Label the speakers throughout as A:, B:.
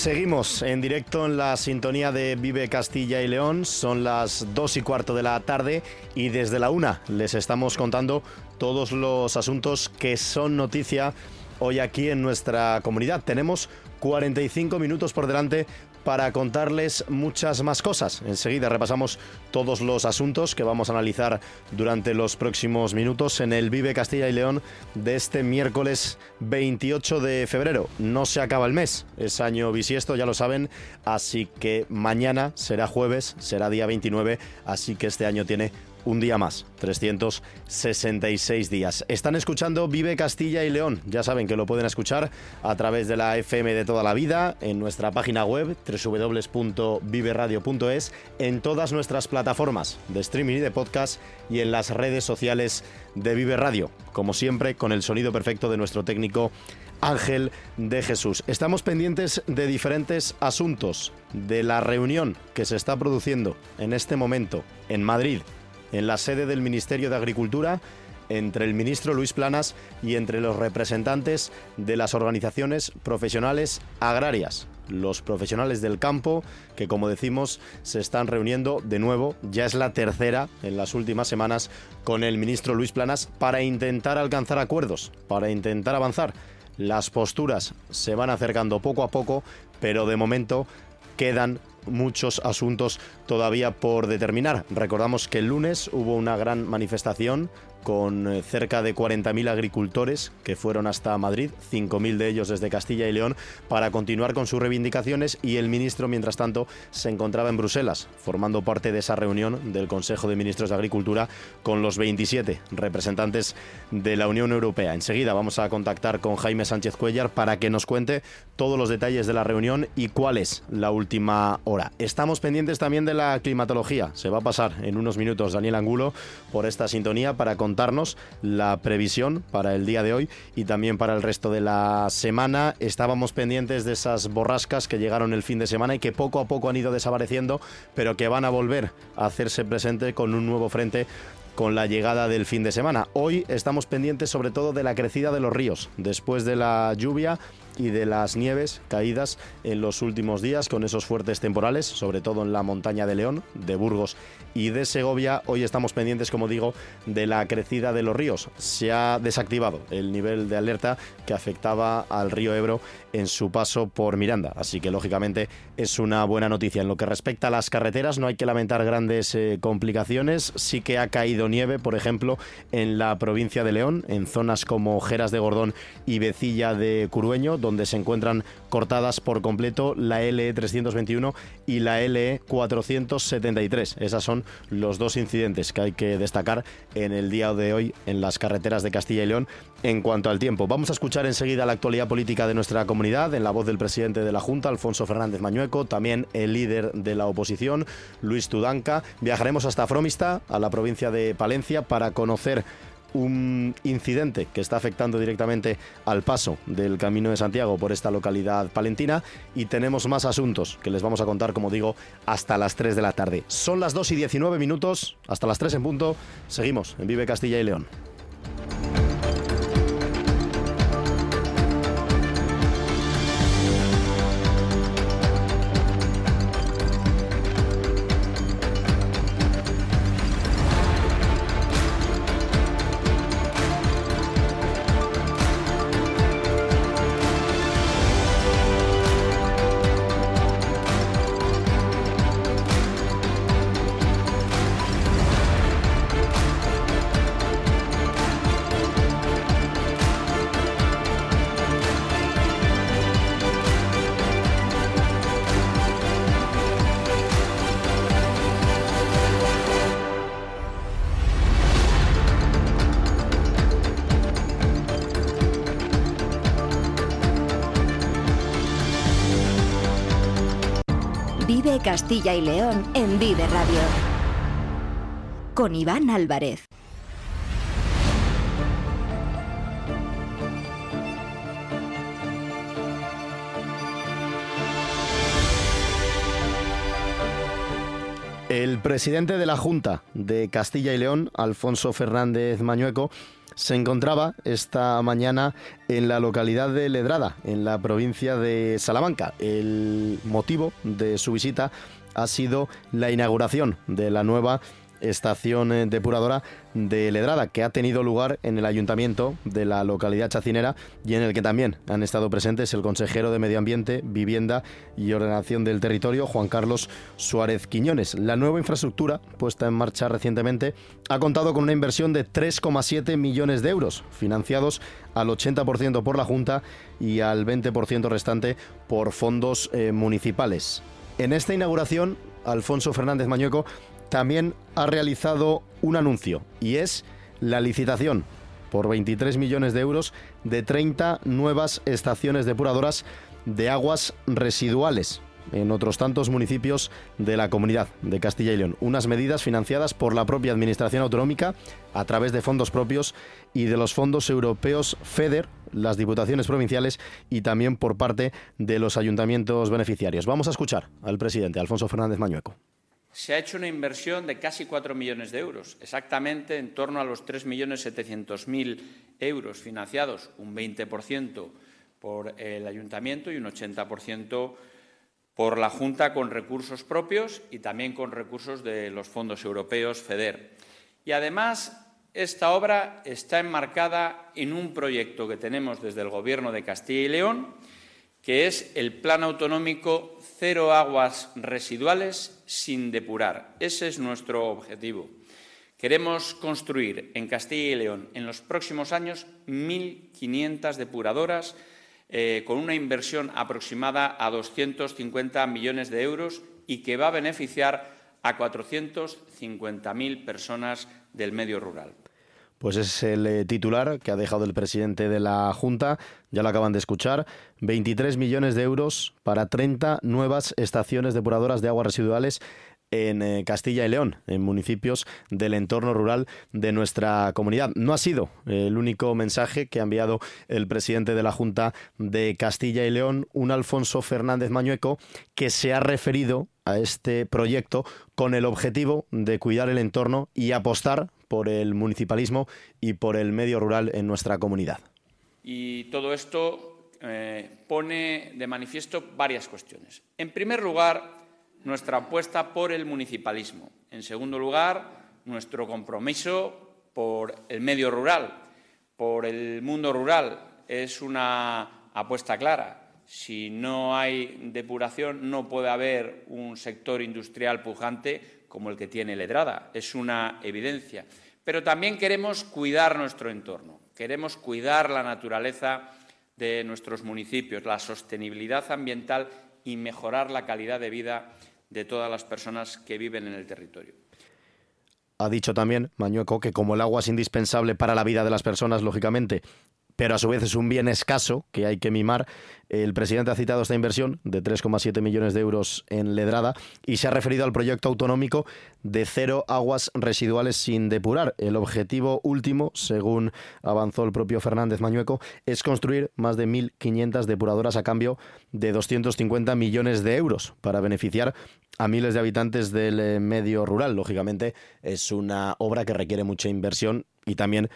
A: Seguimos en directo en la sintonía de Vive Castilla y León. Son las dos y cuarto de la tarde y desde la una les estamos contando todos los asuntos que son noticia hoy aquí en nuestra comunidad. Tenemos 45 minutos por delante para contarles muchas más cosas. Enseguida repasamos todos los asuntos que vamos a analizar durante los próximos minutos en el Vive Castilla y León de este miércoles 28 de febrero. No se acaba el mes, es año bisiesto, ya lo saben, así que mañana será jueves, será día 29, así que este año tiene un día más, 366 días. Están escuchando Vive Castilla y León. Ya saben que lo pueden escuchar a través de la FM de toda la vida, en nuestra página web www.viveradio.es, en todas nuestras plataformas de streaming y de podcast y en las redes sociales de Vive Radio. Como siempre, con el sonido perfecto de nuestro técnico Ángel de Jesús. Estamos pendientes de diferentes asuntos, de la reunión que se está produciendo en este momento en Madrid en la sede del Ministerio de Agricultura entre el ministro Luis Planas y entre los representantes de las organizaciones profesionales agrarias, los profesionales del campo, que como decimos se están reuniendo de nuevo, ya es la tercera en las últimas semanas, con el ministro Luis Planas para intentar alcanzar acuerdos, para intentar avanzar. Las posturas se van acercando poco a poco, pero de momento quedan muchos asuntos todavía por determinar. Recordamos que el lunes hubo una gran manifestación con eh, cerca de 40.000 agricultores que fueron hasta Madrid, 5.000 de ellos desde Castilla y León, para continuar con sus reivindicaciones y el ministro, mientras tanto, se encontraba en Bruselas, formando parte de esa reunión del Consejo de Ministros de Agricultura con los 27 representantes de la Unión Europea. Enseguida vamos a contactar con Jaime Sánchez Cuellar para que nos cuente todos los detalles de la reunión y cuál es la última hora. Estamos pendientes también de la climatología. Se va a pasar en unos minutos Daniel Angulo por esta sintonía para contarnos la previsión para el día de hoy y también para el resto de la semana. Estábamos pendientes de esas borrascas que llegaron el fin de semana y que poco a poco han ido desapareciendo, pero que van a volver a hacerse presente con un nuevo frente con la llegada del fin de semana. Hoy estamos pendientes sobre todo de la crecida de los ríos. Después de la lluvia y de las nieves caídas en los últimos días con esos fuertes temporales, sobre todo en la montaña de León, de Burgos y de Segovia. Hoy estamos pendientes, como digo, de la crecida de los ríos. Se ha desactivado el nivel de alerta que afectaba al río Ebro en su paso por Miranda. Así que, lógicamente, es una buena noticia. En lo que respecta a las carreteras, no hay que lamentar grandes eh, complicaciones. Sí que ha caído nieve, por ejemplo, en la provincia de León, en zonas como Jeras de Gordón y Becilla de Curueño, se encuentran cortadas por completo la LE 321 y la LE 473. Esas son los dos incidentes que hay que destacar en el día de hoy en las carreteras de Castilla y León en cuanto al tiempo. Vamos a escuchar enseguida la actualidad política de nuestra comunidad en la voz del presidente de la Junta, Alfonso Fernández Mañueco, también el líder de la oposición, Luis Tudanca. Viajaremos hasta Fromista, a la provincia de Palencia, para conocer un incidente que está afectando directamente al paso del Camino de Santiago por esta localidad palentina y tenemos más asuntos que les vamos a contar, como digo, hasta las 3 de la tarde. Son las 2 y 19 minutos, hasta las 3 en punto, seguimos en Vive Castilla y León.
B: Castilla y León en Vive Radio. Con Iván Álvarez.
A: El presidente de la Junta de Castilla y León, Alfonso Fernández Mañueco, se encontraba esta mañana en la localidad de Ledrada, en la provincia de Salamanca. El motivo de su visita ha sido la inauguración de la nueva estación eh, depuradora de Ledrada, que ha tenido lugar en el ayuntamiento de la localidad chacinera y en el que también han estado presentes el consejero de Medio Ambiente, Vivienda y Ordenación del Territorio, Juan Carlos Suárez Quiñones. La nueva infraestructura, puesta en marcha recientemente, ha contado con una inversión de 3,7 millones de euros, financiados al 80% por la Junta y al 20% restante por fondos eh, municipales. En esta inauguración, Alfonso Fernández Mañueco también ha realizado un anuncio y es la licitación por 23 millones de euros de 30 nuevas estaciones depuradoras de aguas residuales en otros tantos municipios de la comunidad de Castilla y León. Unas medidas financiadas por la propia Administración Autonómica a través de fondos propios y de los fondos europeos FEDER, las diputaciones provinciales y también por parte de los ayuntamientos beneficiarios. Vamos a escuchar al presidente Alfonso Fernández Mañueco
C: se ha hecho una inversión de casi 4 millones de euros, exactamente en torno a los 3.700.000 euros financiados, un 20% por el ayuntamiento y un 80% por la Junta con recursos propios y también con recursos de los fondos europeos FEDER. Y además, esta obra está enmarcada en un proyecto que tenemos desde el Gobierno de Castilla y León, que es el Plan Autonómico Cero Aguas Residuales sin depurar. Ese es nuestro objetivo. Queremos construir en Castilla y León en los próximos años 1.500 depuradoras eh, con una inversión aproximada a 250 millones de euros y que va a beneficiar a 450.000 personas del medio rural.
A: Pues es el eh, titular que ha dejado el presidente de la Junta, ya lo acaban de escuchar, 23 millones de euros para 30 nuevas estaciones depuradoras de aguas residuales en eh, Castilla y León, en municipios del entorno rural de nuestra comunidad. No ha sido el único mensaje que ha enviado el presidente de la Junta de Castilla y León, un Alfonso Fernández Mañueco, que se ha referido a este proyecto con el objetivo de cuidar el entorno y apostar por el municipalismo y por el medio rural en nuestra comunidad.
C: Y todo esto eh, pone de manifiesto varias cuestiones. En primer lugar, nuestra apuesta por el municipalismo. En segundo lugar, nuestro compromiso por el medio rural, por el mundo rural. Es una apuesta clara. Si no hay depuración, no puede haber un sector industrial pujante como el que tiene Ledrada. Es una evidencia. Pero también queremos cuidar nuestro entorno, queremos cuidar la naturaleza de nuestros municipios, la sostenibilidad ambiental y mejorar la calidad de vida de todas las personas que viven en el territorio.
A: Ha dicho también Mañueco que como el agua es indispensable para la vida de las personas, lógicamente, pero a su vez es un bien escaso que hay que mimar. El presidente ha citado esta inversión de 3,7 millones de euros en Ledrada y se ha referido al proyecto autonómico de cero aguas residuales sin depurar. El objetivo último, según avanzó el propio Fernández Mañueco, es construir más de 1.500 depuradoras a cambio de 250 millones de euros para beneficiar a miles de habitantes del eh, medio rural. Lógicamente es una obra que requiere mucha inversión y también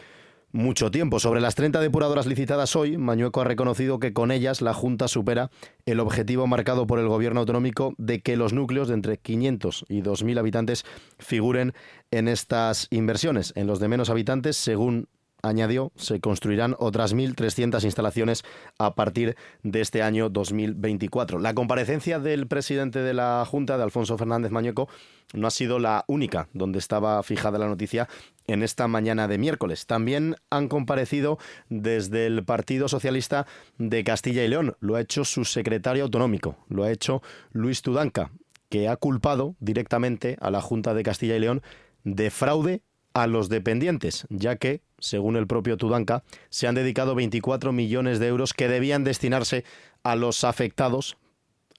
A: mucho tiempo. Sobre las 30 depuradoras licitadas hoy, Mañueco ha reconocido que con ellas la Junta supera el objetivo marcado por el Gobierno autonómico de que los núcleos de entre 500 y 2.000 habitantes figuren en estas inversiones. En los de menos habitantes, según añadió, se construirán otras 1.300 instalaciones a partir de este año 2024. La comparecencia del presidente de la Junta, de Alfonso Fernández Mañueco, no ha sido la única donde estaba fijada la noticia en esta mañana de miércoles. También han comparecido desde el Partido Socialista de Castilla y León. Lo ha hecho su secretario autonómico, lo ha hecho Luis Tudanca, que ha culpado directamente a la Junta de Castilla y León de fraude a los dependientes, ya que, según el propio Tudanca, se han dedicado 24 millones de euros que debían destinarse a los afectados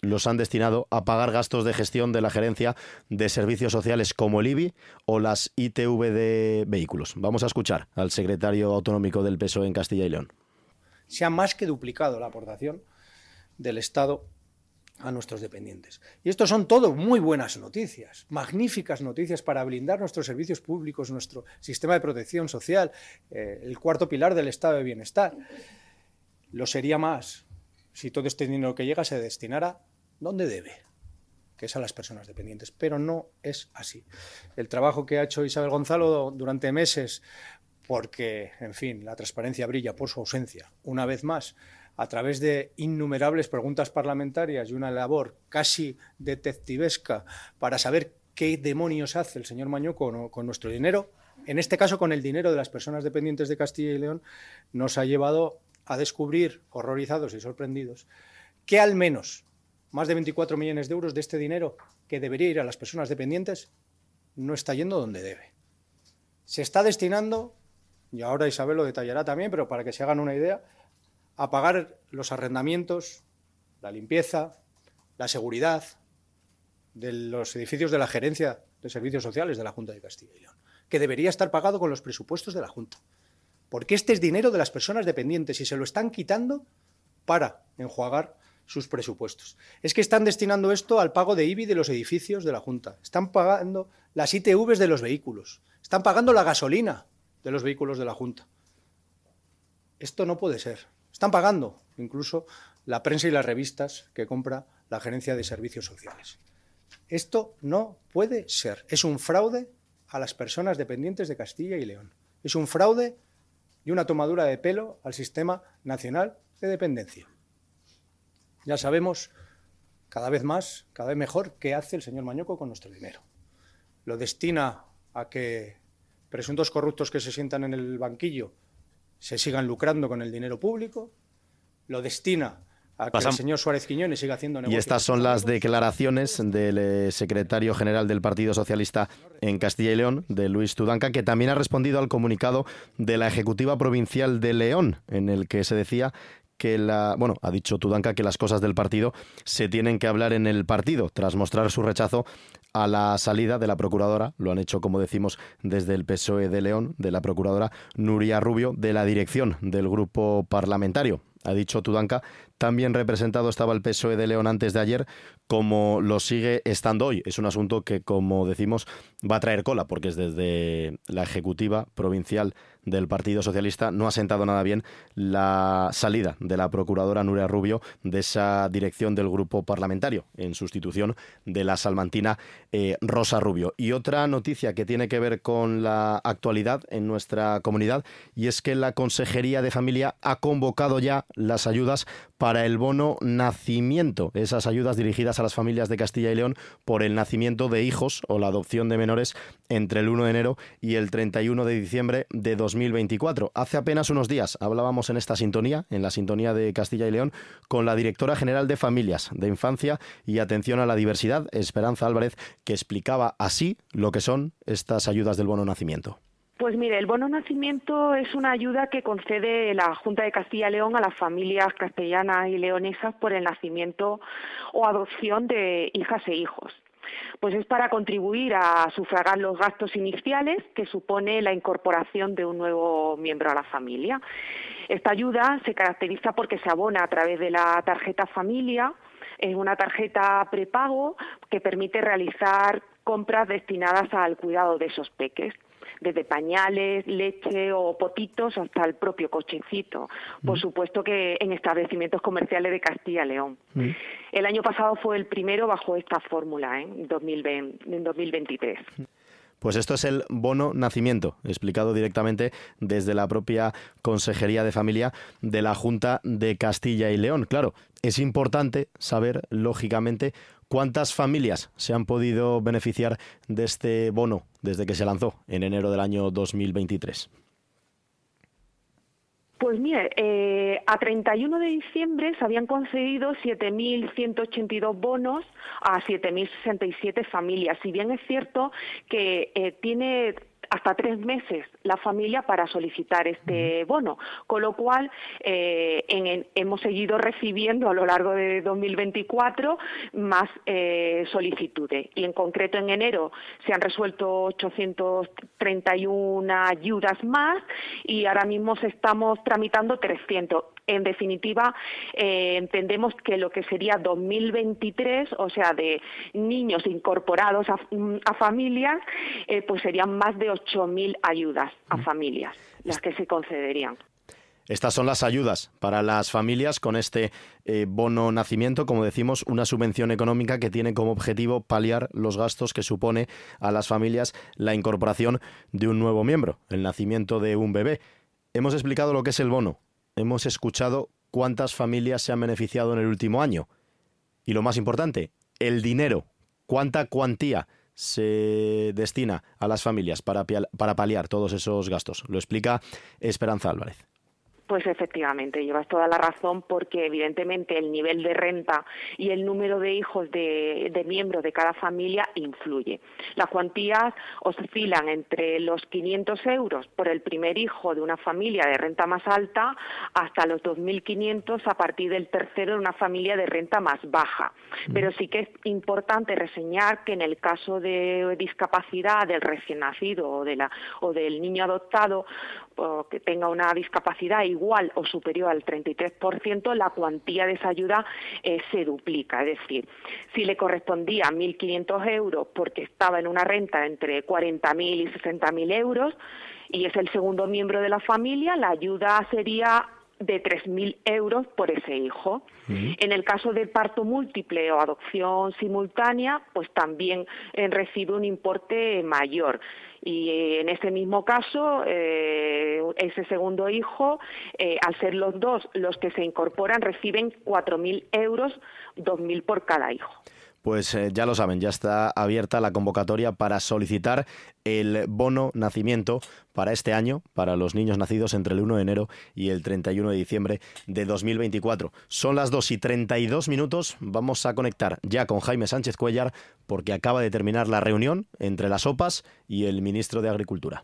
A: los han destinado a pagar gastos de gestión de la gerencia de servicios sociales como el IBI o las ITV de vehículos. Vamos a escuchar al secretario autonómico del PSOE en Castilla y León.
D: Se ha más que duplicado la aportación del Estado a nuestros dependientes. Y esto son todo muy buenas noticias, magníficas noticias para blindar nuestros servicios públicos, nuestro sistema de protección social, eh, el cuarto pilar del estado de bienestar. Lo sería más si todo este dinero que llega se destinara donde debe, que es a las personas dependientes. Pero no es así. El trabajo que ha hecho Isabel Gonzalo durante meses, porque, en fin, la transparencia brilla por su ausencia, una vez más, a través de innumerables preguntas parlamentarias y una labor casi detectivesca para saber qué demonios hace el señor Mañuco con nuestro dinero, en este caso con el dinero de las personas dependientes de Castilla y León, nos ha llevado a descubrir, horrorizados y sorprendidos, que al menos más de 24 millones de euros de este dinero que debería ir a las personas dependientes no está yendo donde debe. Se está destinando, y ahora Isabel lo detallará también, pero para que se hagan una idea, a pagar los arrendamientos, la limpieza, la seguridad de los edificios de la Gerencia de Servicios Sociales de la Junta de Castilla y León, que debería estar pagado con los presupuestos de la Junta. Porque este es dinero de las personas dependientes y se lo están quitando para enjuagar sus presupuestos. Es que están destinando esto al pago de IBI de los edificios de la Junta, están pagando las ITVs de los vehículos, están pagando la gasolina de los vehículos de la Junta. Esto no puede ser. Están pagando incluso la prensa y las revistas que compra la Gerencia de Servicios Sociales. Esto no puede ser. Es un fraude a las personas dependientes de Castilla y León. Es un fraude y una tomadura de pelo al sistema nacional de dependencia. Ya sabemos cada vez más, cada vez mejor, qué hace el señor Mañoco con nuestro dinero. Lo destina a que presuntos corruptos que se sientan en el banquillo se sigan lucrando con el dinero público, lo destina a que el señor Suárez Quiñones siga haciendo negocios.
A: Y estas son las declaraciones del eh, secretario general del Partido Socialista en Castilla y León, de Luis Tudanca, que también ha respondido al comunicado de la Ejecutiva Provincial de León, en el que se decía que la, bueno, ha dicho Tudanca que las cosas del partido se tienen que hablar en el partido, tras mostrar su rechazo a la salida de la procuradora, lo han hecho como decimos desde el PSOE de León, de la procuradora Nuria Rubio, de la dirección del grupo parlamentario. Ha dicho Tudanca, también representado estaba el PSOE de León antes de ayer, como lo sigue estando hoy. Es un asunto que, como decimos, va a traer cola, porque es desde la Ejecutiva Provincial del Partido Socialista no ha sentado nada bien la salida de la procuradora Nuria Rubio de esa dirección del grupo parlamentario, en sustitución de la salmantina eh, Rosa Rubio. Y otra noticia que tiene que ver con la actualidad en nuestra comunidad, y es que la Consejería de Familia ha convocado ya las ayudas el bono nacimiento, esas ayudas dirigidas a las familias de Castilla y León por el nacimiento de hijos o la adopción de menores entre el 1 de enero y el 31 de diciembre de 2024. Hace apenas unos días hablábamos en esta sintonía, en la sintonía de Castilla y León, con la directora general de Familias, de Infancia y Atención a la Diversidad, Esperanza Álvarez, que explicaba así lo que son estas ayudas del bono nacimiento.
E: Pues mire, el bono nacimiento es una ayuda que concede la Junta de Castilla y León a las familias castellanas y leonesas por el nacimiento o adopción de hijas e hijos. Pues es para contribuir a sufragar los gastos iniciales que supone la incorporación de un nuevo miembro a la familia. Esta ayuda se caracteriza porque se abona a través de la tarjeta familia, es una tarjeta prepago que permite realizar compras destinadas al cuidado de esos peques desde pañales, leche o potitos hasta el propio cochecito. Por mm. supuesto que en establecimientos comerciales de Castilla y León. Mm. El año pasado fue el primero bajo esta fórmula, ¿eh? en, 2020, en 2023.
A: Pues esto es el bono nacimiento, explicado directamente desde la propia Consejería de Familia de la Junta de Castilla y León. Claro, es importante saber, lógicamente, ¿Cuántas familias se han podido beneficiar de este bono desde que se lanzó en enero del año 2023?
E: Pues mire, eh, a 31 de diciembre se habían concedido 7.182 bonos a 7.067 familias. Si bien es cierto que eh, tiene hasta tres meses la familia para solicitar este bono, con lo cual eh, hemos seguido recibiendo a lo largo de 2024 más eh, solicitudes. Y en concreto en enero se han resuelto 831 ayudas más y ahora mismo estamos tramitando 300 En definitiva, eh, entendemos que lo que sería 2023, o sea, de niños incorporados a, mm, familias, eh, pues serían más de 8.000 ayudas a familias las que se concederían.
A: Estas son las ayudas para las familias con este eh, bono nacimiento, como decimos, una subvención económica que tiene como objetivo paliar los gastos que supone a las familias la incorporación de un nuevo miembro, el nacimiento de un bebé. Hemos explicado lo que es el bono, hemos escuchado cuántas familias se han beneficiado en el último año y lo más importante, el dinero, cuánta cuantía se destina a las familias para, para paliar todos esos gastos. Lo explica Esperanza Álvarez.
E: Pues efectivamente, llevas toda la razón porque evidentemente el nivel de renta y el número de hijos de, miembros de cada familia influye. Las cuantías oscilan entre los 500 euros por el primer hijo de una familia de renta más alta hasta los 2.500 a partir del tercero de una familia de renta más baja. Pero sí que es importante reseñar que en el caso de discapacidad del recién nacido o, de la, o del niño adoptado, que tenga una discapacidad igual o superior al 33%, la cuantía de esa ayuda eh, se duplica. Es decir, si le correspondía 1.500 euros porque estaba en una renta entre 40.000 y 60.000 euros y es el segundo miembro de la familia, la ayuda sería de 3.000 euros por ese hijo. En el caso de parto múltiple o adopción simultánea, pues también eh, recibe un importe mayor y eh, en ese mismo caso eh, ese segundo hijo eh, al ser los dos los que se incorporan reciben 4.000 euros 2.000 por cada hijo.
A: Pues ya lo saben, ya está abierta la convocatoria para solicitar el bono nacimiento para este año, para los niños nacidos entre el 1 de enero y el 31 de diciembre de 2024. Son las 2 y 32 minutos. Vamos a conectar ya con Jaime Sánchez Cuellar porque acaba de terminar la reunión entre las OPAs y el ministro de Agricultura.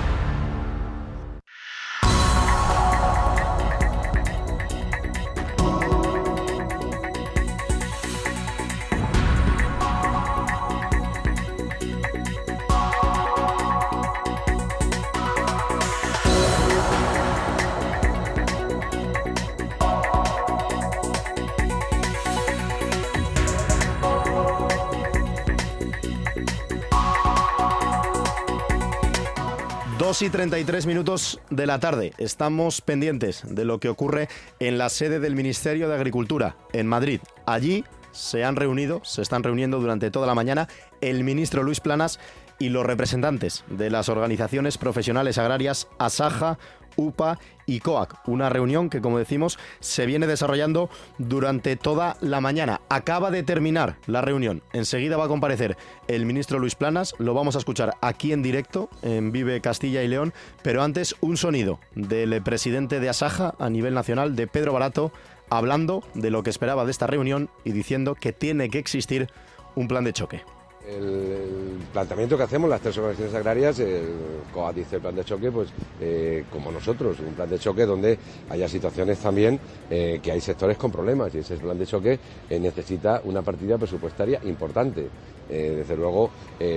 A: 2 y 33 minutos de la tarde. Estamos pendientes de lo que ocurre en la sede del Ministerio de Agricultura, en Madrid. Allí se han reunido, se están reuniendo durante toda la mañana el ministro Luis Planas y los representantes de las organizaciones profesionales agrarias Asaja, UPA y COAC. Una reunión que, como decimos, se viene desarrollando durante toda la mañana. Acaba de terminar la reunión. Enseguida va a comparecer el ministro Luis Planas. Lo vamos a escuchar aquí en directo en Vive Castilla y León. Pero antes, un sonido del presidente de Asaja a nivel nacional, de Pedro Barato, hablando de lo que esperaba de esta reunión y diciendo que tiene que existir un plan de choque.
F: El, planteamiento que hacemos las tres organizaciones agrarias, el COA dice el plan de choque, pues eh, como nosotros, un plan de choque donde haya situaciones también eh, que hay sectores con problemas y ese plan de choque eh, necesita una partida presupuestaria importante. Desde luego,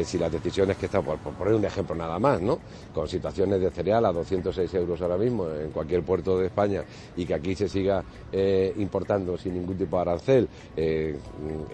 F: si las decisiones que están, por, poner un ejemplo nada más, ¿no? con situaciones de cereal a 206 euros ahora mismo en cualquier puerto de España y que aquí se siga importando sin ningún tipo de arancel,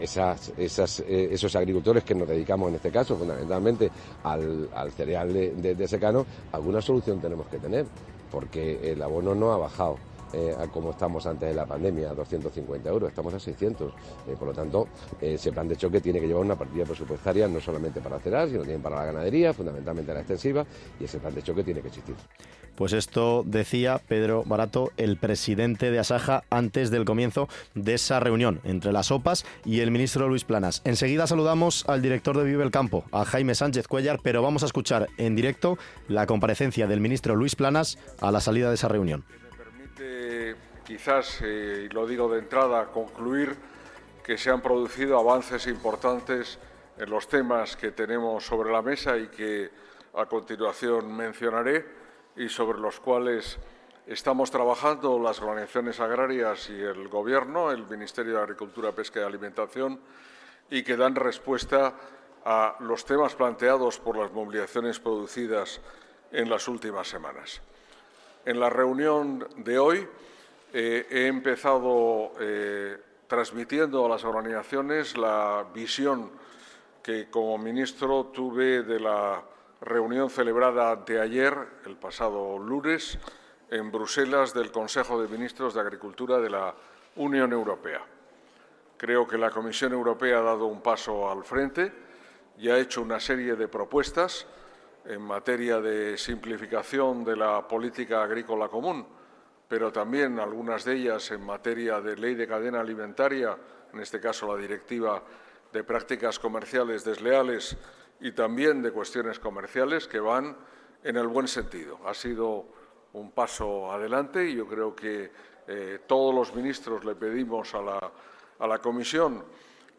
F: esas, esos agricultores que nos dedicamos en este caso fundamentalmente al, cereal de secano, alguna solución tenemos que tener, porque el abono no ha bajado eh, como estamos antes de la pandemia, a 250 euros, estamos a 600. Eh, por lo tanto, ese plan de choque tiene que llevar una partida presupuestaria no solamente para cereal, sino también para la ganadería, fundamentalmente la extensiva, y ese plan de choque tiene que existir.
A: Pues esto decía Pedro Barato, el presidente de Asaja, antes del comienzo de esa reunión entre las OPAs y el ministro Luis Planas. Enseguida saludamos al director de Vive el Campo, a Jaime Sánchez Cuellar, pero vamos a escuchar en directo la comparecencia del ministro Luis Planas a la salida de esa reunión
G: quizás, eh, y lo digo de entrada, concluir que se han producido avances importantes en los temas que tenemos sobre la mesa y que a continuación mencionaré y sobre los cuales estamos trabajando las organizaciones agrarias y el Gobierno, el Ministerio de Agricultura, Pesca y Alimentación, y que dan respuesta a los temas planteados por las movilizaciones producidas en las últimas semanas. En la reunión de hoy eh, he empezado eh, transmitiendo a las organizaciones la visión que como ministro tuve de la reunión celebrada anteayer, el pasado lunes, en Bruselas del Consejo de Ministros de Agricultura de la Unión Europea. Creo que la Comisión Europea ha dado un paso al frente y ha hecho una serie de propuestas en materia de simplificación de la política agrícola común, pero también algunas de ellas en materia de ley de cadena alimentaria, en este caso la directiva de prácticas comerciales desleales y también de cuestiones comerciales que van en el buen sentido. Ha sido un paso adelante y yo creo que eh, todos los ministros le pedimos a la, a la Comisión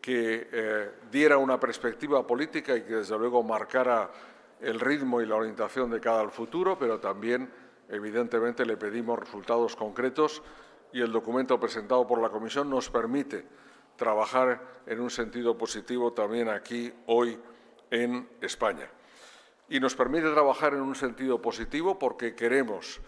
G: que eh, diera una perspectiva política y que desde luego marcara el ritmo y la orientación de cada al futuro, pero también evidentemente le pedimos resultados concretos y el documento presentado por la Comisión nos permite trabajar en un sentido positivo también aquí hoy en España. Y nos permite trabajar en un sentido positivo porque queremos,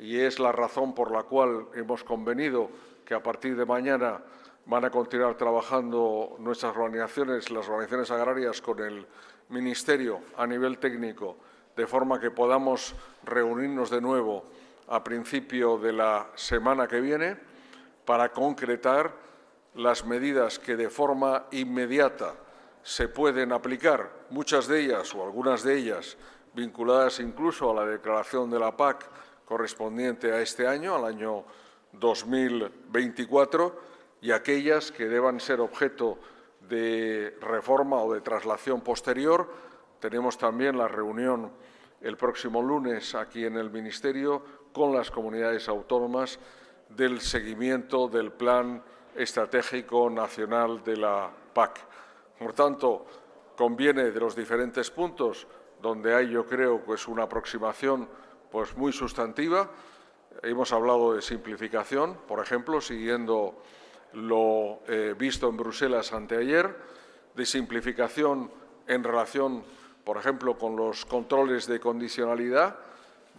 G: y es la razón por la cual hemos convenido que a partir de mañana van a continuar trabajando nuestras organizaciones, las organizaciones agrarias, con el Ministerio a nivel técnico, de forma que podamos reunirnos de nuevo a principio de la semana que viene para concretar las medidas que de forma inmediata se pueden aplicar, muchas de ellas o algunas de ellas vinculadas incluso a la declaración de la PAC correspondiente a este año, al año 2024, y aquellas que deban ser objeto de reforma o de traslación posterior. Tenemos también la reunión el próximo lunes aquí en el Ministerio con las comunidades autónomas del seguimiento del plan estratégico nacional de la PAC. Por tanto, conviene de los diferentes puntos donde hay, yo creo, pues una aproximación pues muy sustantiva. Hemos hablado de simplificación, por ejemplo, siguiendo lo eh, visto en Bruselas anteayer, de simplificación en relación, por ejemplo, con los controles de condicionalidad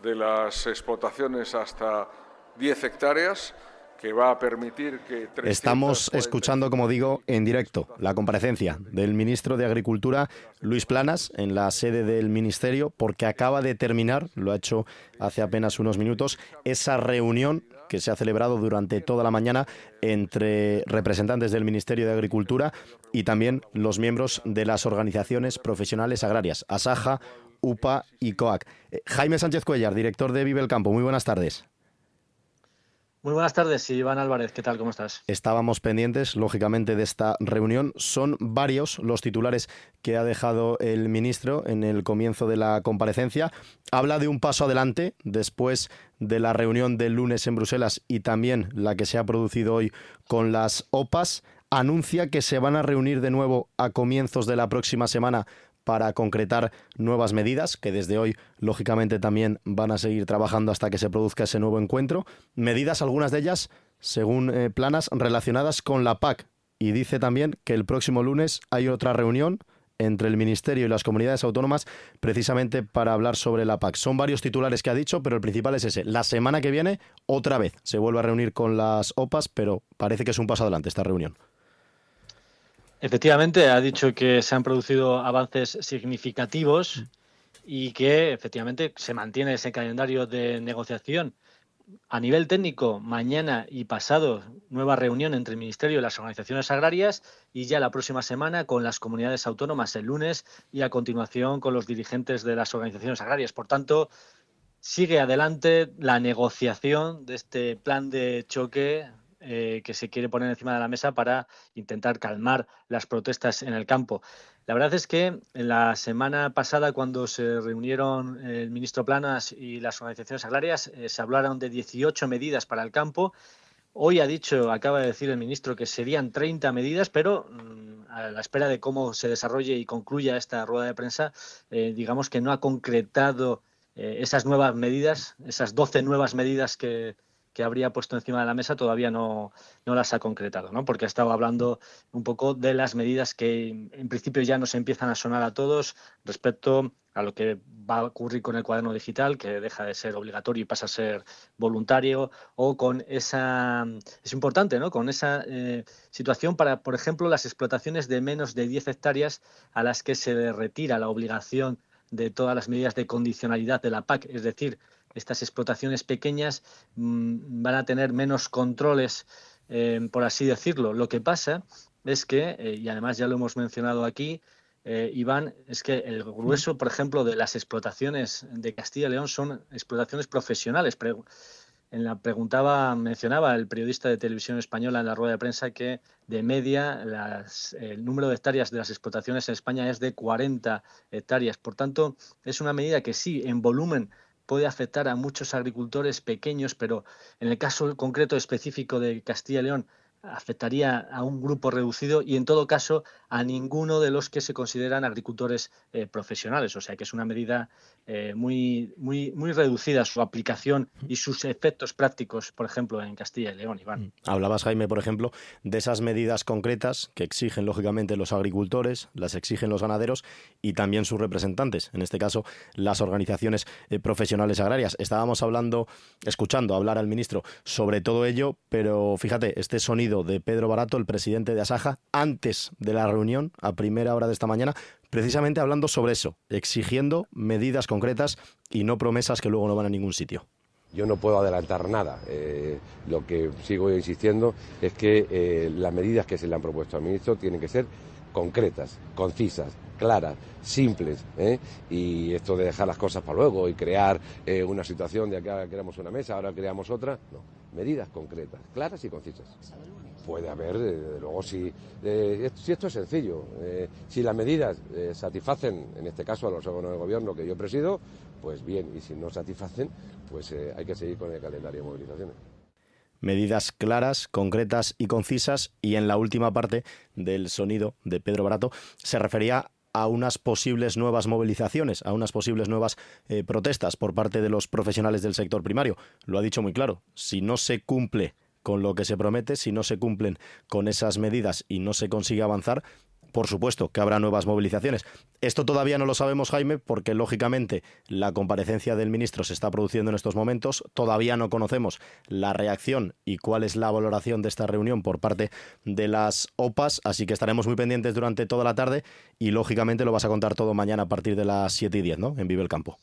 G: de las explotaciones hasta 10 hectáreas, que va a permitir que...
A: Estamos escuchando, como digo, en directo la comparecencia del ministro de Agricultura, Luis Planas, en la sede del Ministerio, porque acaba de terminar, lo ha hecho hace apenas unos minutos, esa reunión que se ha celebrado durante toda la mañana entre representantes del Ministerio de Agricultura y también los miembros de las organizaciones profesionales agrarias, ASAJA, UPA y COAC. Eh, Jaime Sánchez Cuellar, director de Vive el Campo, muy buenas tardes.
H: Muy buenas tardes, Iván Álvarez. ¿Qué tal? ¿Cómo estás?
A: Estábamos pendientes, lógicamente, de esta reunión. Son varios los titulares que ha dejado el ministro en el comienzo de la comparecencia. Habla de un paso adelante después de la reunión del lunes en Bruselas y también la que se ha producido hoy con las OPAs. Anuncia que se van a reunir de nuevo a comienzos de la próxima semana para concretar nuevas medidas, que desde hoy, lógicamente, también van a seguir trabajando hasta que se produzca ese nuevo encuentro. Medidas, algunas de ellas, según eh, planas, relacionadas con la PAC. Y dice también que el próximo lunes hay otra reunión entre el Ministerio y las comunidades autónomas precisamente para hablar sobre la PAC. Son varios titulares que ha dicho, pero el principal es ese. La semana que viene, otra vez, se vuelve a reunir con las OPAs, pero parece que es un paso adelante esta reunión.
H: Efectivamente, ha dicho que se han producido avances significativos y que efectivamente se mantiene ese calendario de negociación. A nivel técnico, mañana y pasado, nueva reunión entre el Ministerio y las organizaciones agrarias y ya la próxima semana con las comunidades autónomas el lunes y a continuación con los dirigentes de las organizaciones agrarias. Por tanto, sigue adelante la negociación de este plan de choque eh, que se quiere poner encima de la mesa para intentar calmar las protestas en el campo. La verdad es que en la semana pasada, cuando se reunieron el ministro Planas y las organizaciones agrarias, eh, se hablaron de 18 medidas para el campo. Hoy ha dicho, acaba de decir el ministro, que serían 30 medidas, pero mm, a la espera de cómo se desarrolle y concluya esta rueda de prensa, eh, digamos que no ha concretado esas nuevas medidas, esas 12 nuevas medidas que, que habría puesto encima de la mesa todavía no, no las ha concretado, ¿no? porque ha estado hablando un poco de las medidas que en principio ya nos empiezan a sonar a todos respecto a lo que va a ocurrir con el cuaderno digital, que deja de ser obligatorio y pasa a ser voluntario, o con esa, es importante, ¿no? Con esa eh, situación para, por ejemplo, las explotaciones de menos de 10 hectáreas a las que se retira la obligación de todas las medidas de condicionalidad de la PAC, es decir, estas explotaciones pequeñas mm, van a tener menos controles, eh, por así decirlo. Lo que pasa es que, eh, y además ya lo hemos mencionado aquí, eh, Iván, es que el grueso, por ejemplo, de las explotaciones de Castilla y León son explotaciones profesionales. en la preguntaba, mencionaba el periodista de televisión española en la rueda de prensa que de media el número de hectáreas de las explotaciones en España es de 40 hectáreas. Por tanto, es una medida que sí, en volumen puede afectar a muchos agricultores pequeños, pero en el caso concreto específico de Castilla y León afectaría a un grupo reducido y en todo caso a ninguno de los que se consideran agricultores eh, profesionales. O sea que es una medida eh, muy, muy, muy reducida su aplicación y sus efectos prácticos, por ejemplo, en Castilla y León, Iván. Mm.
A: Hablabas, Jaime, por ejemplo, de esas medidas concretas que exigen, lógicamente, los agricultores, las exigen los ganaderos y también sus representantes, en este caso, las organizaciones eh, profesionales agrarias. Estábamos hablando, escuchando hablar al ministro sobre todo ello, pero fíjate, este sonido de Pedro Barato, el presidente de Asaja, antes de la reunión, a primera hora de esta mañana, precisamente hablando sobre eso, exigiendo medidas concretas y no promesas que luego no van a ningún sitio.
F: Yo no puedo adelantar nada. Eh, lo que sigo insistiendo es que eh, las medidas que se le han propuesto al ministro tienen que ser concretas, concisas, claras, simples. ¿eh? Y esto de dejar las cosas para luego y crear una situación de ahora creamos una mesa, ahora creamos otra, no. Medidas concretas, claras y concisas puede haber, eh, desde luego, si, eh, si esto es sencillo, eh, si las medidas satisfacen, en este caso a los órganos de gobierno que yo presido, pues bien, y si no satisfacen, pues hay que seguir con el calendario de movilizaciones
A: medidas claras, concretas y concisas. Y en la última parte del sonido de Pedro Barato se refería a unas posibles nuevas movilizaciones, a unas posibles nuevas protestas por parte de los profesionales del sector primario. Lo ha dicho muy claro. Si no se cumple con lo que se promete, si no se cumplen con esas medidas y no se consigue avanzar, por supuesto que habrá nuevas movilizaciones. Esto todavía no lo sabemos, Jaime, porque lógicamente la comparecencia del ministro se está produciendo en estos momentos. Todavía no conocemos la reacción y cuál es la valoración de esta reunión por parte de las OPAs, así que estaremos muy pendientes durante toda la tarde y lógicamente lo vas a contar todo mañana a partir de las 7 y 10, ¿no? En Vive el Campo.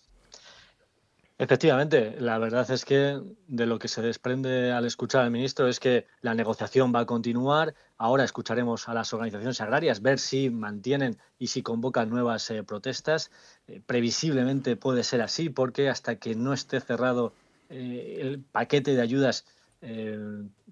H: Efectivamente, la verdad es que de lo que se desprende al escuchar al ministro es que la negociación va a continuar. Ahora escucharemos a las organizaciones agrarias ver si mantienen y si convocan nuevas eh, protestas. Eh, previsiblemente puede ser así porque hasta que no esté cerrado eh, el paquete de ayudas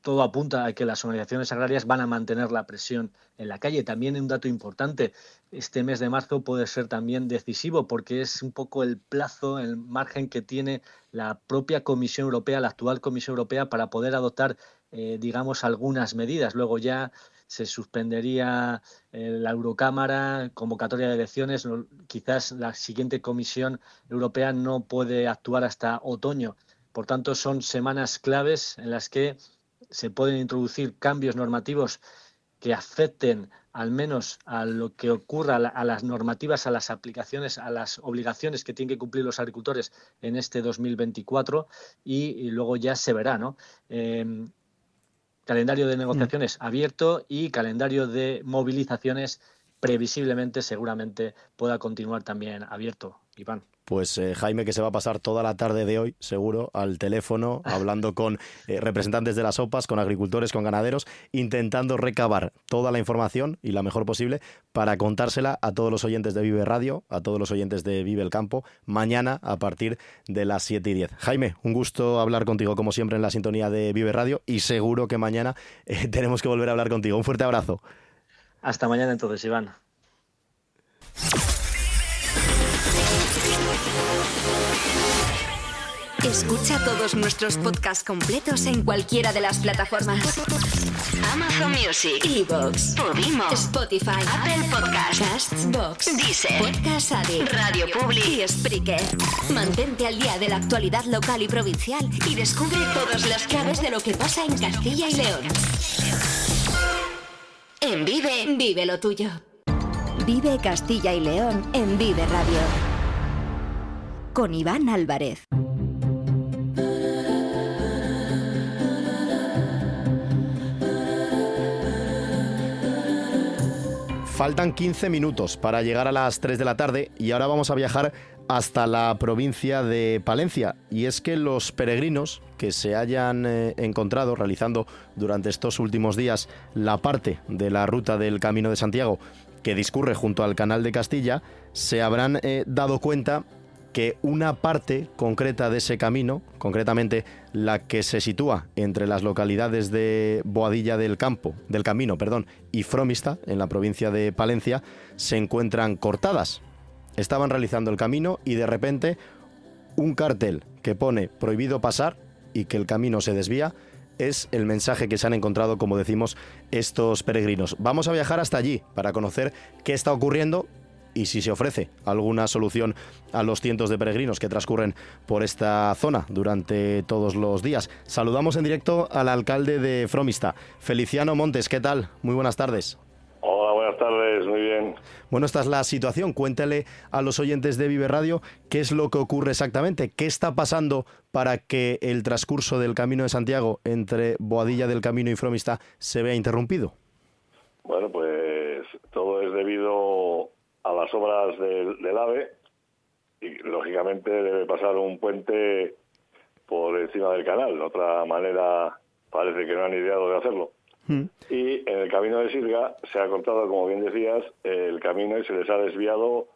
H: todo apunta a que las organizaciones agrarias van a mantener la presión en la calle. También un dato importante, este mes de marzo puede ser también decisivo porque es un poco el plazo, el margen que tiene la propia Comisión Europea, la actual Comisión Europea, para poder adoptar, eh, digamos, algunas medidas. Luego ya se suspendería eh, la Eurocámara, convocatoria de elecciones, quizás la siguiente Comisión Europea no puede actuar hasta otoño. Por tanto, son semanas claves en las que se pueden introducir cambios normativos que afecten al menos a lo que ocurra a las normativas, a las aplicaciones, a las obligaciones que tienen que cumplir los agricultores en este 2024 y, luego ya se verá, ¿no? Em, calendario de negociaciones mm. abierto y calendario de movilizaciones previsiblemente, seguramente pueda continuar también abierto, Iván.
A: Pues eh, Jaime que se va a pasar toda la tarde de hoy, seguro, al teléfono, hablando con eh, representantes de las OPAs, con agricultores, con ganaderos, intentando recabar toda la información y la mejor posible para contársela a todos los oyentes de Vive Radio, a todos los oyentes de Vive el Campo, mañana a partir de las 7 y 10. Jaime, un gusto hablar contigo como siempre en la sintonía de Vive Radio y seguro que mañana eh, tenemos que volver a hablar contigo. Un fuerte abrazo.
H: Hasta mañana entonces, Iván.
I: Escucha todos nuestros podcasts completos en cualquiera de las plataformas. Amazon Music, Evox, Podimo, Spotify, Apple Podcasts, Castbox, Deezer, Podcast Addict, Radio Public y Spreaker. Mantente al día de la actualidad local y provincial y descubre todas las claves de lo que pasa en Castilla y León. En Vive, vive lo tuyo. Vive Castilla y León en Vive Radio. Con Iván Álvarez.
A: Faltan 15 minutos para llegar a las 3 de la tarde y ahora vamos a viajar hasta la provincia de Palencia. Y es que los peregrinos que se hayan eh, encontrado realizando durante estos últimos días la parte de la ruta del Camino de Santiago que discurre junto al Canal de Castilla, se habrán eh, dado cuenta que una parte concreta de ese camino, concretamente la que se sitúa entre las localidades de Boadilla del Campo, del Camino, perdón, y Fromista, en la provincia de Palencia, se encuentran cortadas. Estaban realizando el camino y de repente un cartel que pone prohibido pasar y que el camino se desvía es el mensaje que se han encontrado, como decimos, estos peregrinos. Vamos a viajar hasta allí para conocer qué está ocurriendo y si se ofrece alguna solución a los cientos de peregrinos que transcurren por esta zona durante todos los días. Saludamos en directo al alcalde de Fromista, Feliciano Montes. ¿Qué tal? Muy buenas tardes.
J: Hola, buenas tardes, muy bien.
A: Bueno, esta es la situación. Cuéntale a los oyentes de Vive Radio qué es lo que ocurre exactamente, qué está pasando para que el transcurso del Camino de Santiago entre Boadilla del Camino y Fromista se vea interrumpido.
J: Bueno, pues todo es debido a las obras del, AVE y lógicamente debe pasar un puente por encima del canal. De otra manera parece que no han ideado de hacerlo. Hmm. Y en el camino de Sirga se ha cortado, como bien decías, el camino y se les ha desviado.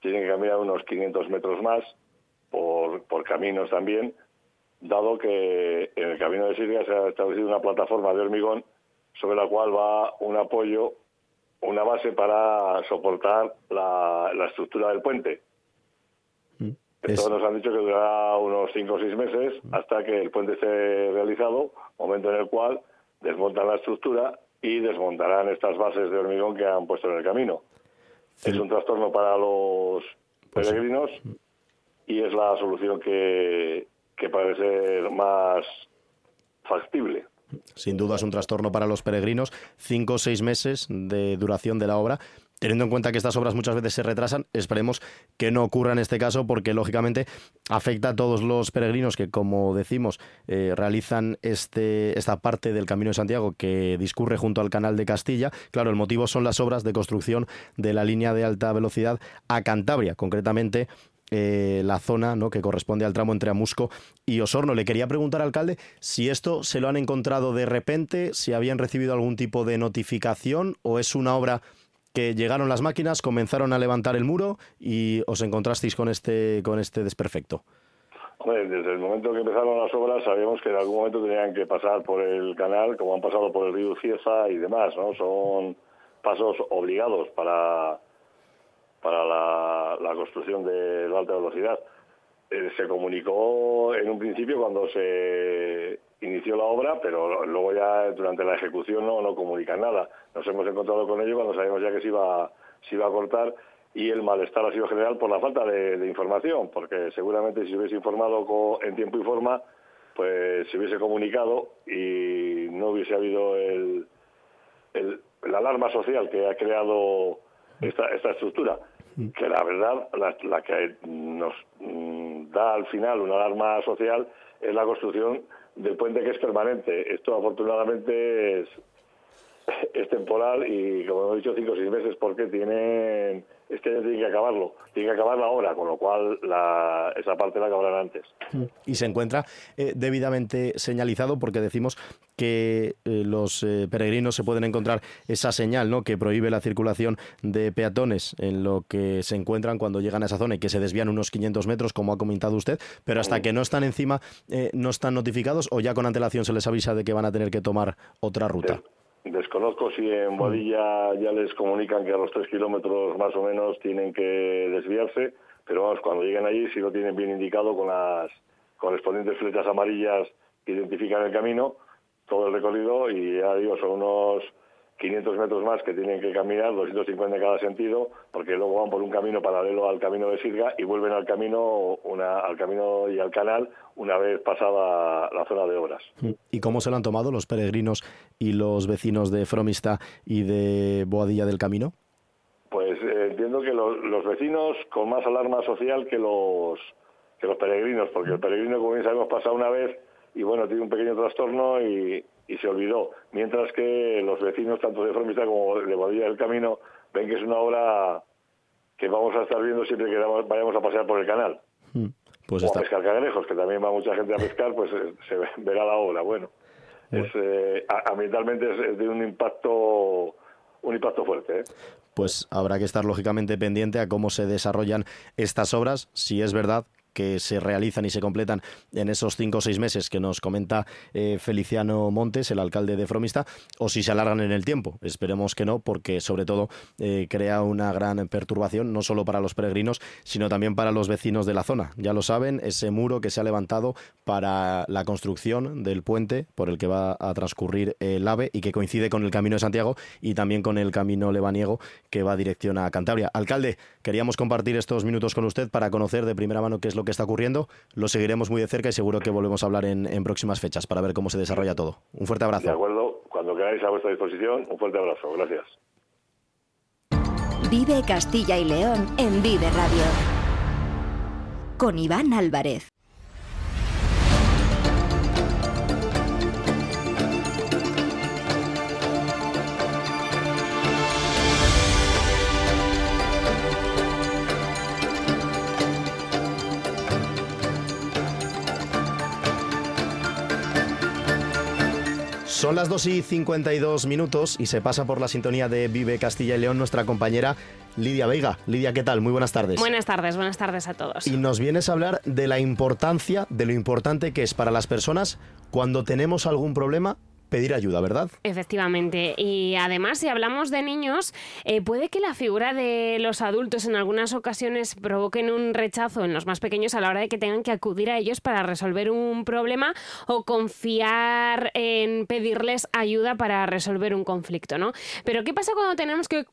J: Tienen que caminar unos 500 metros más por, por caminos también, dado que en el camino de Sirga se ha establecido una plataforma de hormigón sobre la cual va un apoyo una base para soportar la, estructura del puente. Mm. Esto nos han dicho que durará unos 5 o 6 meses hasta que el puente esté realizado, momento en el cual desmontan la estructura y desmontarán estas bases de hormigón que han puesto en el camino. Es un trastorno para los pues peregrinos y es la solución que, que parece más factible.
A: Sin duda es un trastorno para los peregrinos. Cinco o seis meses de duración de la obra. Teniendo en cuenta que estas obras muchas veces se retrasan, esperemos que no ocurra en este caso porque lógicamente afecta a todos los peregrinos que, como decimos, eh, realizan este, esta parte del Camino de Santiago que discurre junto al Canal de Castilla. Claro, el motivo son las obras de construcción de la línea de alta velocidad a Cantabria, concretamente eh, la zona ¿no? que corresponde al tramo entre Amusco y Osorno. Le quería preguntar, alcalde, si esto se lo han encontrado de repente, si habían recibido algún tipo de notificación o es una obra que llegaron las máquinas, comenzaron a levantar el muro y os encontrasteis con este, con este desperfecto.
J: desde el momento que empezaron las obras sabíamos que en algún momento tenían que pasar por el canal, como han pasado por el río Cieza y demás, ¿no? Son pasos obligados para, para la, construcción de la alta velocidad. Eh, se comunicó en un principio cuando se inició la obra, pero luego ya durante la ejecución no, no comunican nada. Nos hemos encontrado con ello cuando sabíamos ya que se iba, se iba a cortar y el malestar ha sido general por la falta de, información, porque seguramente si se hubiese informado en tiempo y forma, pues se hubiese comunicado y no hubiese habido el, la alarma social que ha creado esta, esta estructura, que la verdad, la, que nos mm, da al final una alarma social es la construcción del puente que es permanente. Esto afortunadamente es, es temporal y, como he dicho, cinco o seis meses porque tienen este año tienen que acabarlo, tienen que acabarlo ahora, con lo cual esa parte la acabarán antes.
A: Y se encuentra eh, debidamente señalizado porque decimos que eh, los eh, peregrinos se pueden encontrar esa señal ¿no? que prohíbe la circulación de peatones en lo que se encuentran cuando llegan a esa zona y que se desvían unos 500 metros, como ha comentado usted, pero hasta que no están encima no están notificados o ya con antelación se les avisa de que van a tener que tomar otra ruta.
J: Desconozco si en Boadilla ya les comunican que a los tres kilómetros más o menos tienen que desviarse, pero vamos, cuando lleguen allí si lo tienen bien indicado con las correspondientes flechas amarillas que identifican el camino, todo el recorrido y ya digo, son unos 500 metros más que tienen que caminar, 250 en cada sentido, porque luego van por un camino paralelo al camino de Sirga y vuelven al camino, una, al camino y al canal una vez pasada la zona de obras.
A: ¿Y cómo se lo han tomado los peregrinos y los vecinos de Fromista y de Boadilla del Camino?
J: Pues eh, entiendo que los, los, vecinos con más alarma social que los que los peregrinos, porque el peregrino, como bien sabemos, pasa una vez y bueno, tiene un pequeño trastorno y, y se olvidó. Mientras que los vecinos, tanto de Formista como de Bodilla del Camino, ven que es una obra que vamos a estar viendo siempre que vayamos a pasear por el canal. Hmm, pues o a pescar cangrejos, que también va mucha gente a pescar, pues eh, se verá la obra. Bueno, es, eh, ambientalmente es, de un impacto un impacto fuerte. ¿eh?
A: Pues habrá que estar lógicamente pendiente a cómo se desarrollan estas obras, si es verdad que se realizan y se completan en esos cinco o seis meses que nos comenta eh, Feliciano Montes, el alcalde de Fromista, o si se alargan en el tiempo. Esperemos que no, porque sobre todo eh, crea una gran perturbación, no solo para los peregrinos, sino también para los vecinos de la zona. Ya lo saben, ese muro que se ha levantado para la construcción del puente por el que va a transcurrir el AVE y que coincide con el Camino de Santiago y también con el Camino Lebaniego que va dirección a Cantabria. Alcalde, queríamos compartir estos minutos con usted para conocer de primera mano qué es lo que está ocurriendo. Lo seguiremos muy de cerca y seguro que volvemos a hablar en, en próximas fechas para ver cómo se desarrolla todo. Un fuerte abrazo.
J: De acuerdo, cuando queráis a vuestra disposición, un fuerte abrazo. Gracias.
I: Vive Castilla y León en Vive Radio. Con Iván Álvarez.
A: Son las 2 y 52 minutos y se pasa por la sintonía de Vive Castilla y León nuestra compañera Lidia Veiga. Lidia, ¿qué tal? Muy buenas tardes.
K: Buenas tardes, buenas tardes a todos.
A: Y nos vienes a hablar de la importancia, de lo importante que es para las personas cuando tenemos algún problema pedir ayuda, ¿verdad?
K: Efectivamente. Y además, si hablamos de niños, eh, puede que la figura de los adultos en algunas ocasiones provoquen un rechazo en los más pequeños a la hora de que tengan que acudir a ellos para resolver un problema o confiar en pedirles ayuda para resolver un conflicto, ¿no? Pero ¿qué pasa cuando tenemos que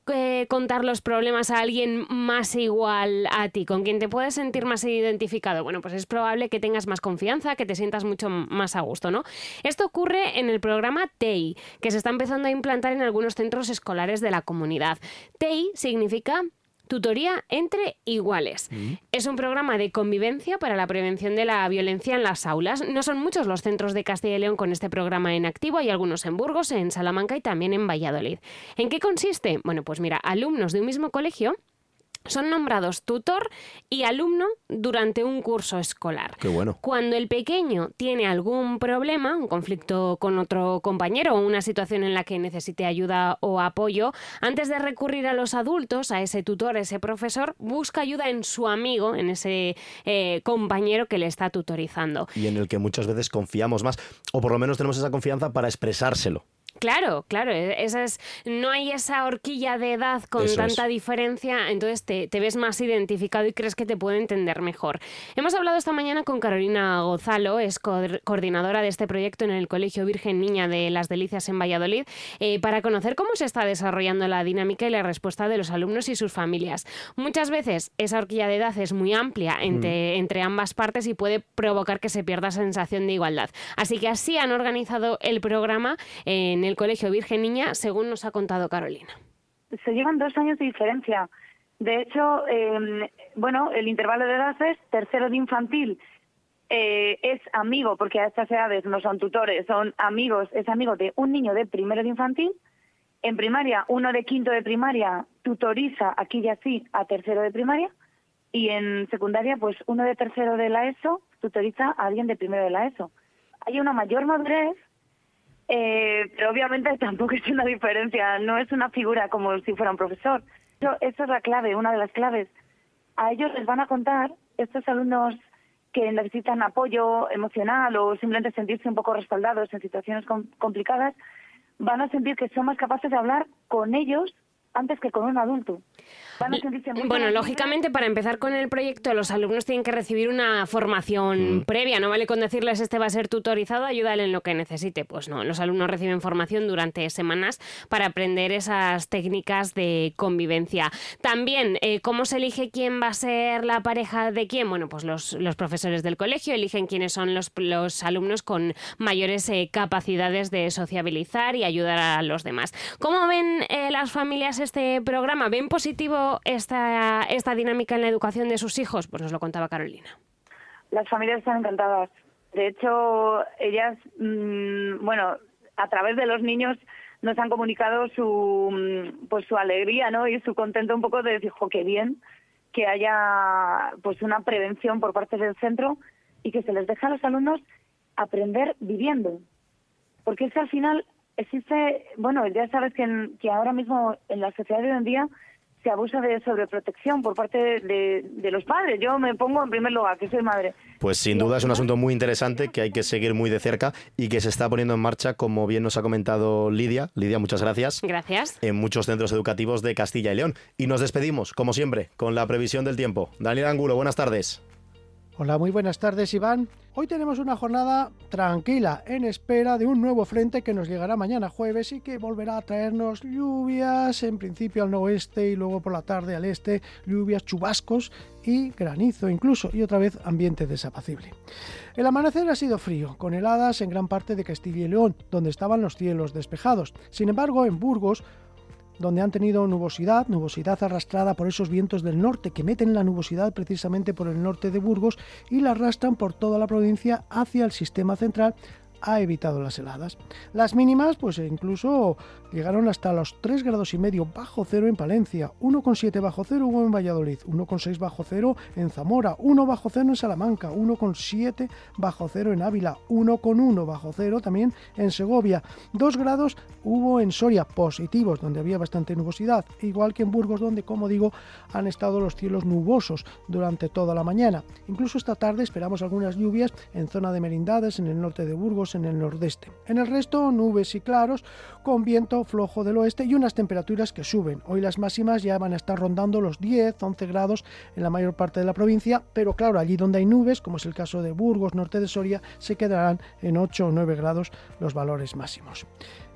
K: contar los problemas a alguien más igual a ti, con quien te puedes sentir más identificado? Bueno, pues es probable que tengas más confianza, que te sientas mucho más a gusto, ¿no? Esto ocurre en el programa programa TEI, que se está empezando a implantar en algunos centros escolares de la comunidad. TEI significa Tutoría entre iguales. Mm. Es un programa de convivencia para la prevención de la violencia en las aulas. No son muchos los centros de Castilla y León con este programa en activo. Hay algunos en Burgos, en Salamanca y también en Valladolid. ¿En qué consiste? Bueno, pues mira, alumnos de un mismo colegio son nombrados tutor y alumno durante un curso escolar.
A: Qué bueno.
K: Cuando el pequeño tiene algún problema, un conflicto con otro compañero o una situación en la que necesite ayuda o apoyo, antes de recurrir a los adultos, a ese tutor, a ese profesor, busca ayuda en su amigo, en ese eh, compañero que le está tutorizando.
A: Y en el que muchas veces confiamos más, o por lo menos tenemos esa confianza para expresárselo.
K: Claro, claro, e-, esa es, no hay esa horquilla de edad con tanta diferencia, entonces te, ves más identificado y crees que te puede entender mejor. Hemos hablado esta mañana con Carolina Gozalo, es coordinadora de este proyecto en el Colegio Virgen Niña de Las Delicias en Valladolid, eh, para conocer cómo se está desarrollando la dinámica y la respuesta de los alumnos y sus familias. Muchas veces esa horquilla de edad es muy amplia entre, mm. entre ambas partes y puede provocar que se pierda sensación de igualdad. Así que así han organizado el programa en el Colegio Virgen Niña, según nos ha contado Carolina.
L: Se llevan dos años de diferencia. De hecho, em, bueno, el intervalo de edades, tercero de infantil, eh, es amigo, porque a estas edades no son tutores, son amigos, es amigo de un niño de primero de infantil. En primaria, uno de quinto de primaria tutoriza aquí y así a tercero de primaria. Y en secundaria, pues uno de tercero de la ESO tutoriza a alguien de primero de la ESO. Hay una mayor madurez eh, pero obviamente tampoco es una diferencia, no es una figura como si fuera un profesor. Eso, es la clave, una de las claves. A ellos les van a contar, estos alumnos que necesitan apoyo emocional o simplemente sentirse un poco respaldados en situaciones complicadas, van a sentir que son más capaces de hablar con ellos antes que con un adulto.
K: Bueno, lógicamente para empezar con el proyecto los alumnos tienen que recibir una formación mm. previa, no vale con decirles este va a ser tutorizado, ayúdale en lo que necesite. Pues no, los alumnos reciben formación durante semanas para aprender esas técnicas de convivencia. También, eh, ¿cómo se elige quién va a ser la pareja de quién? Bueno, pues los, los profesores del colegio eligen quiénes son los, los alumnos con mayores eh, capacidades de sociabilizar y ayudar a los demás. ¿Cómo ven eh, las familias este programa? ¿Ven positivo esta, esta dinámica en la educación de sus hijos? Pues nos lo contaba Carolina.
L: Las familias están encantadas. De hecho, ellas, mm, bueno, a través de los niños nos han comunicado su, mm, pues su alegría, ¿no? Y su contento un poco de decir, jo, qué bien que haya pues una prevención por parte del centro y que se les deja a los alumnos aprender viviendo. Porque es que al final existe, bueno, ya sabes que, que ahora mismo en la sociedad de hoy en día se abusa de sobreprotección por parte de, los padres. Yo me pongo en primer lugar, que soy madre.
A: Pues sin duda es un asunto muy interesante que hay que seguir muy de cerca y que se está poniendo en marcha, como bien nos ha comentado Lidia. Lidia, muchas gracias.
K: Gracias.
A: En muchos centros educativos de Castilla y León. Y nos despedimos, como siempre, con la previsión del tiempo. Daniel Angulo, buenas tardes.
M: Hola, muy buenas tardes, Iván. Hoy tenemos una jornada tranquila en espera de un nuevo frente que nos llegará mañana jueves y que volverá a traernos lluvias, en principio al noroeste y luego por la tarde al este, lluvias, chubascos y granizo incluso, y otra vez ambiente desapacible. El amanecer ha sido frío, con heladas en gran parte de Castilla y León, donde estaban los cielos despejados. Sin embargo, en Burgos donde han tenido nubosidad, nubosidad arrastrada por esos vientos del norte que meten la nubosidad precisamente por el norte de Burgos y la arrastran por toda la provincia hacia el sistema central ha evitado las heladas. Las mínimas, pues incluso llegaron hasta los 3 grados y medio bajo cero en Palencia, 1,7 bajo cero en Valladolid, 1,6 bajo cero en Zamora, 1 bajo cero en Salamanca, 1,7 bajo cero en Ávila, 1,1 bajo cero también en Segovia. 2 grados hubo en Soria positivos, donde había bastante nubosidad, igual que en Burgos, donde, como digo, han estado los cielos nubosos durante toda la mañana. Incluso esta tarde esperamos algunas lluvias en zona de Merindades, en el norte de Burgos, en el nordeste. En el resto, nubes y claros, con viento flojo del oeste y unas temperaturas que suben. Hoy las máximas ya van a estar rondando los 10, 11 grados en la mayor parte de la provincia, pero claro, allí donde hay nubes, como es el caso de Burgos, norte de Soria, se quedarán en 8 o 9 grados los valores máximos.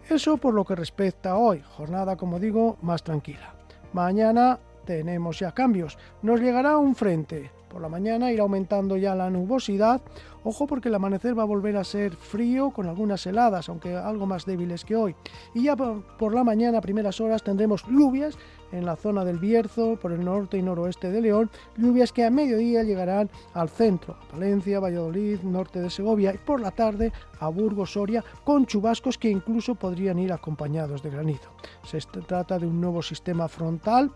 M: Eso por lo que respecta a hoy, jornada como digo más tranquila. Mañana tenemos ya cambios. Nos llegará un frente. Por la mañana irá aumentando ya la nubosidad Ojo porque el amanecer va a volver a ser frío con algunas heladas, aunque algo más débiles que hoy. Y ya por la mañana, primeras horas, tendremos lluvias en la zona del Bierzo, por el norte y noroeste de León, lluvias que a mediodía llegarán al centro, a Palencia, Valladolid, norte de Segovia y por la tarde a Burgos, Soria, con chubascos que incluso podrían ir acompañados de granizo. Se trata de un nuevo sistema frontal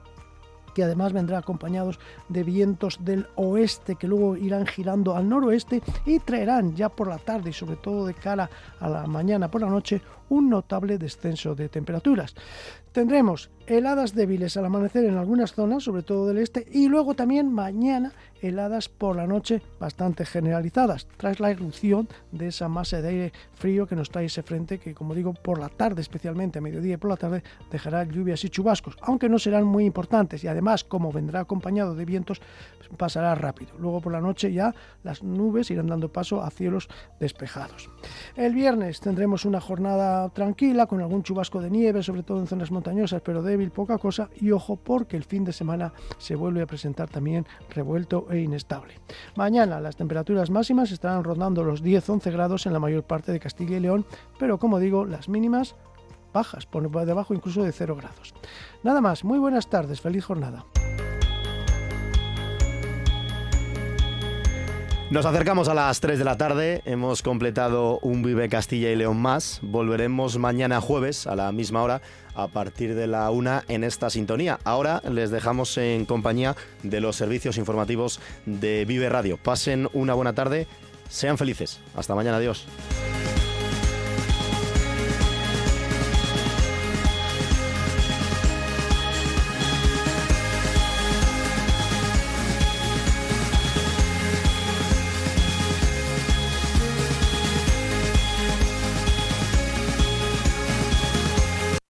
M: que además vendrá acompañados de vientos del oeste que luego irán girando al noroeste y traerán ya por la tarde y sobre todo de cara a la mañana por la noche un notable descenso de temperaturas. Tendremos heladas débiles al amanecer en algunas zonas, sobre todo del este, y luego también mañana heladas por la noche bastante generalizadas, tras la irrupción de esa masa de aire frío que nos trae ese frente que, como digo, por la tarde, especialmente a mediodía y por la tarde, dejará lluvias y chubascos, aunque no serán muy importantes y además, como vendrá acompañado de vientos, pasará rápido. Luego por la noche ya las nubes irán dando paso a cielos despejados. El viernes tendremos una tranquila con algún chubasco de nieve, sobre todo en zonas montañosas, pero débil, poca cosa, y ojo porque el fin de semana se vuelve a presentar también revuelto e inestable. Mañana las temperaturas máximas estarán rondando los 10-11 grados en la mayor parte de Castilla y León, pero como digo, las mínimas bajas, por debajo incluso de 0 grados. Nada más, muy buenas tardes, feliz jornada.
A: Nos acercamos a las 3 de la tarde, hemos completado un Vive Castilla y León más, volveremos mañana jueves a la misma hora a partir de la 1 en esta sintonía. Ahora les dejamos en compañía de los servicios informativos de Vive Radio. Pasen una buena tarde, sean felices. Hasta mañana, adiós.